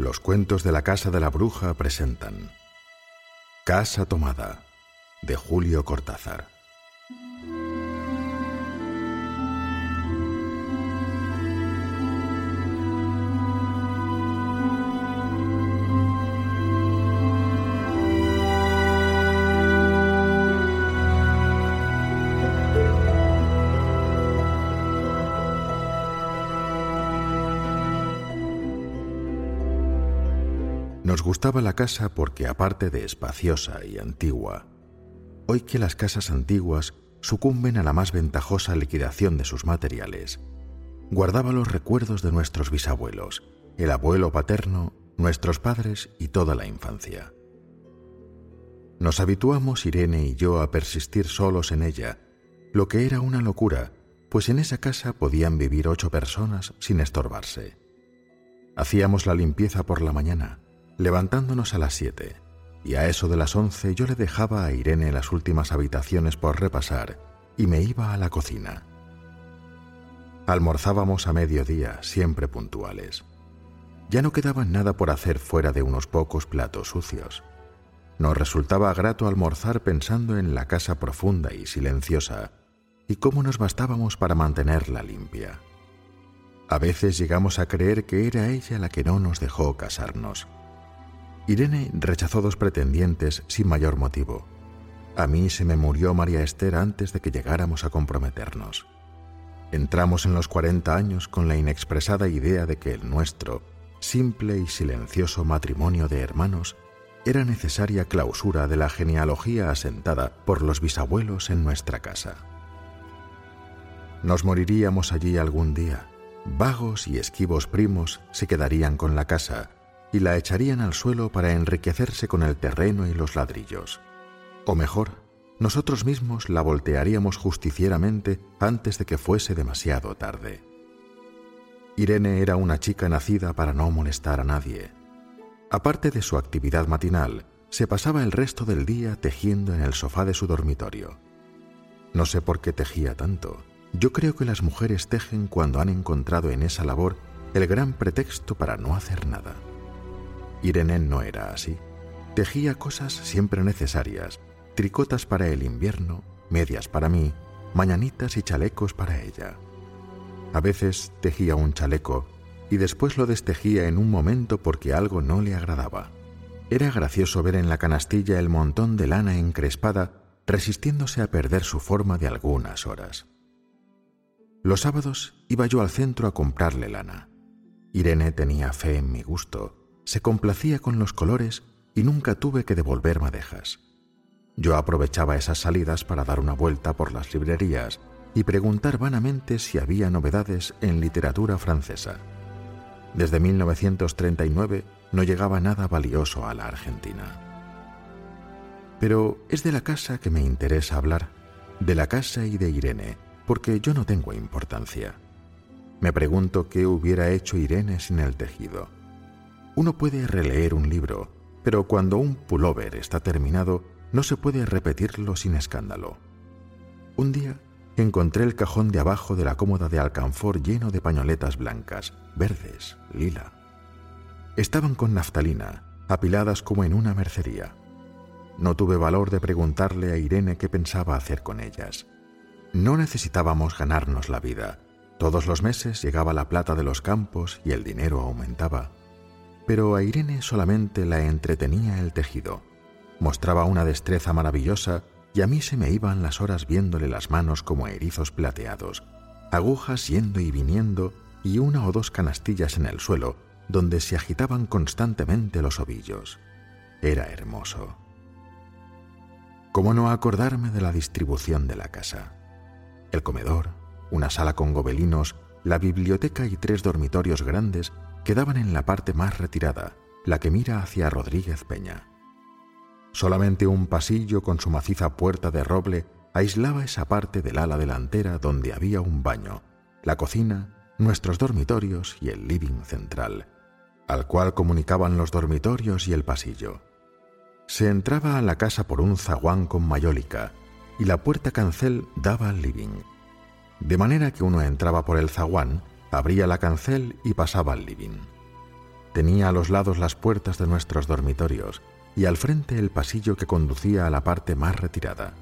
Los cuentos de la Casa de la Bruja presentan Casa Tomada de Julio Cortázar. Nos gustaba la casa porque aparte de espaciosa y antigua, hoy que las casas antiguas sucumben a la más ventajosa liquidación de sus materiales, guardaba los recuerdos de nuestros bisabuelos, el abuelo paterno, nuestros padres y toda la infancia. Nos habituamos Irene y yo a persistir solos en ella, lo que era una locura, pues en esa casa podían vivir ocho personas sin estorbarse. Hacíamos la limpieza por la mañana, levantándonos a las siete, y a eso de las once yo le dejaba a Irene las últimas habitaciones por repasar y me iba a la cocina. Almorzábamos a mediodía, siempre puntuales. Ya no quedaba nada por hacer fuera de unos pocos platos sucios. Nos resultaba grato almorzar pensando en la casa profunda y silenciosa y cómo nos bastábamos para mantenerla limpia. A veces llegamos a creer que era ella la que no nos dejó casarnos Irene rechazó dos pretendientes sin mayor motivo. A mí se me murió María Esther antes de que llegáramos a comprometernos. Entramos en los 40 años con la inexpresada idea de que el nuestro, simple y silencioso matrimonio de hermanos, era necesaria clausura de la genealogía asentada por los bisabuelos en nuestra casa. Nos moriríamos allí algún día. Vagos y esquivos primos se quedarían con la casa, y la echarían al suelo para enriquecerse con el terreno y los ladrillos. O mejor, nosotros mismos la voltearíamos justicieramente antes de que fuese demasiado tarde. Irene era una chica nacida para no molestar a nadie. Aparte de su actividad matinal, se pasaba el resto del día tejiendo en el sofá de su dormitorio. No sé por qué tejía tanto. Yo creo que las mujeres tejen cuando han encontrado en esa labor el gran pretexto para no hacer nada. Irene no era así. Tejía cosas siempre necesarias, tricotas para el invierno, medias para mí, mañanitas y chalecos para ella. A veces tejía un chaleco y después lo destejía en un momento porque algo no le agradaba. Era gracioso ver en la canastilla el montón de lana encrespada resistiéndose a perder su forma de algunas horas. Los sábados iba yo al centro a comprarle lana. Irene tenía fe en mi gusto se complacía con los colores y nunca tuve que devolver madejas. Yo aprovechaba esas salidas para dar una vuelta por las librerías y preguntar vanamente si había novedades en literatura francesa. Desde 1939 no llegaba nada valioso a la Argentina. Pero es de la casa que me interesa hablar, de la casa y de Irene, porque yo no tengo importancia. Me pregunto qué hubiera hecho Irene sin el tejido uno puede releer un libro, pero cuando un pullover está terminado, no se puede repetirlo sin escándalo. Un día encontré el cajón de abajo de la cómoda de alcanfor lleno de pañoletas blancas, verdes, lila. Estaban con naftalina, apiladas como en una mercería. No tuve valor de preguntarle a Irene qué pensaba hacer con ellas. No necesitábamos ganarnos la vida. Todos los meses llegaba la plata de los campos y el dinero aumentaba pero a Irene solamente la entretenía el tejido. Mostraba una destreza maravillosa y a mí se me iban las horas viéndole las manos como erizos plateados, agujas yendo y viniendo y una o dos canastillas en el suelo donde se agitaban constantemente los ovillos. Era hermoso. ¿Cómo no acordarme de la distribución de la casa? El comedor, una sala con gobelinos, la biblioteca y tres dormitorios grandes quedaban en la parte más retirada, la que mira hacia Rodríguez Peña. Solamente un pasillo con su maciza puerta de roble aislaba esa parte del ala delantera donde había un baño, la cocina, nuestros dormitorios y el living central, al cual comunicaban los dormitorios y el pasillo. Se entraba a la casa por un zaguán con mayólica y la puerta cancel daba al living. De manera que uno entraba por el zaguán, abría la cancel y pasaba al living. Tenía a los lados las puertas de nuestros dormitorios y al frente el pasillo que conducía a la parte más retirada.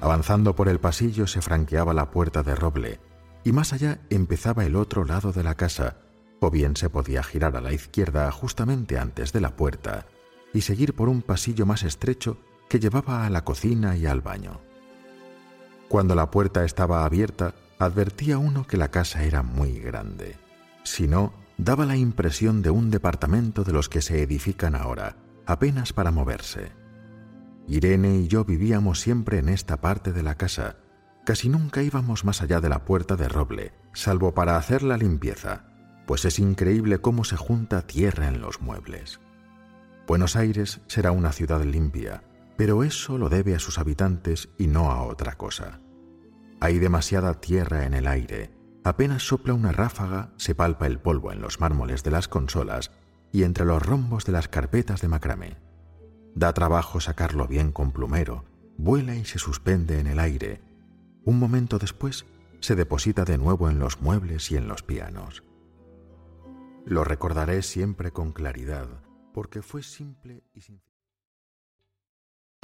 Avanzando por el pasillo se franqueaba la puerta de roble y más allá empezaba el otro lado de la casa, o bien se podía girar a la izquierda justamente antes de la puerta y seguir por un pasillo más estrecho que llevaba a la cocina y al baño. Cuando la puerta estaba abierta, advertía uno que la casa era muy grande. Si no, daba la impresión de un departamento de los que se edifican ahora, apenas para moverse. Irene y yo vivíamos siempre en esta parte de la casa. Casi nunca íbamos más allá de la puerta de roble, salvo para hacer la limpieza, pues es increíble cómo se junta tierra en los muebles. Buenos Aires será una ciudad limpia, pero eso lo debe a sus habitantes y no a otra cosa. Hay demasiada tierra en el aire, apenas sopla una ráfaga, se palpa el polvo en los mármoles de las consolas y entre los rombos de las carpetas de macramé. Da trabajo sacarlo bien con plumero, vuela y se suspende en el aire. Un momento después se deposita de nuevo en los muebles y en los pianos. Lo recordaré siempre con claridad, porque fue simple y sin...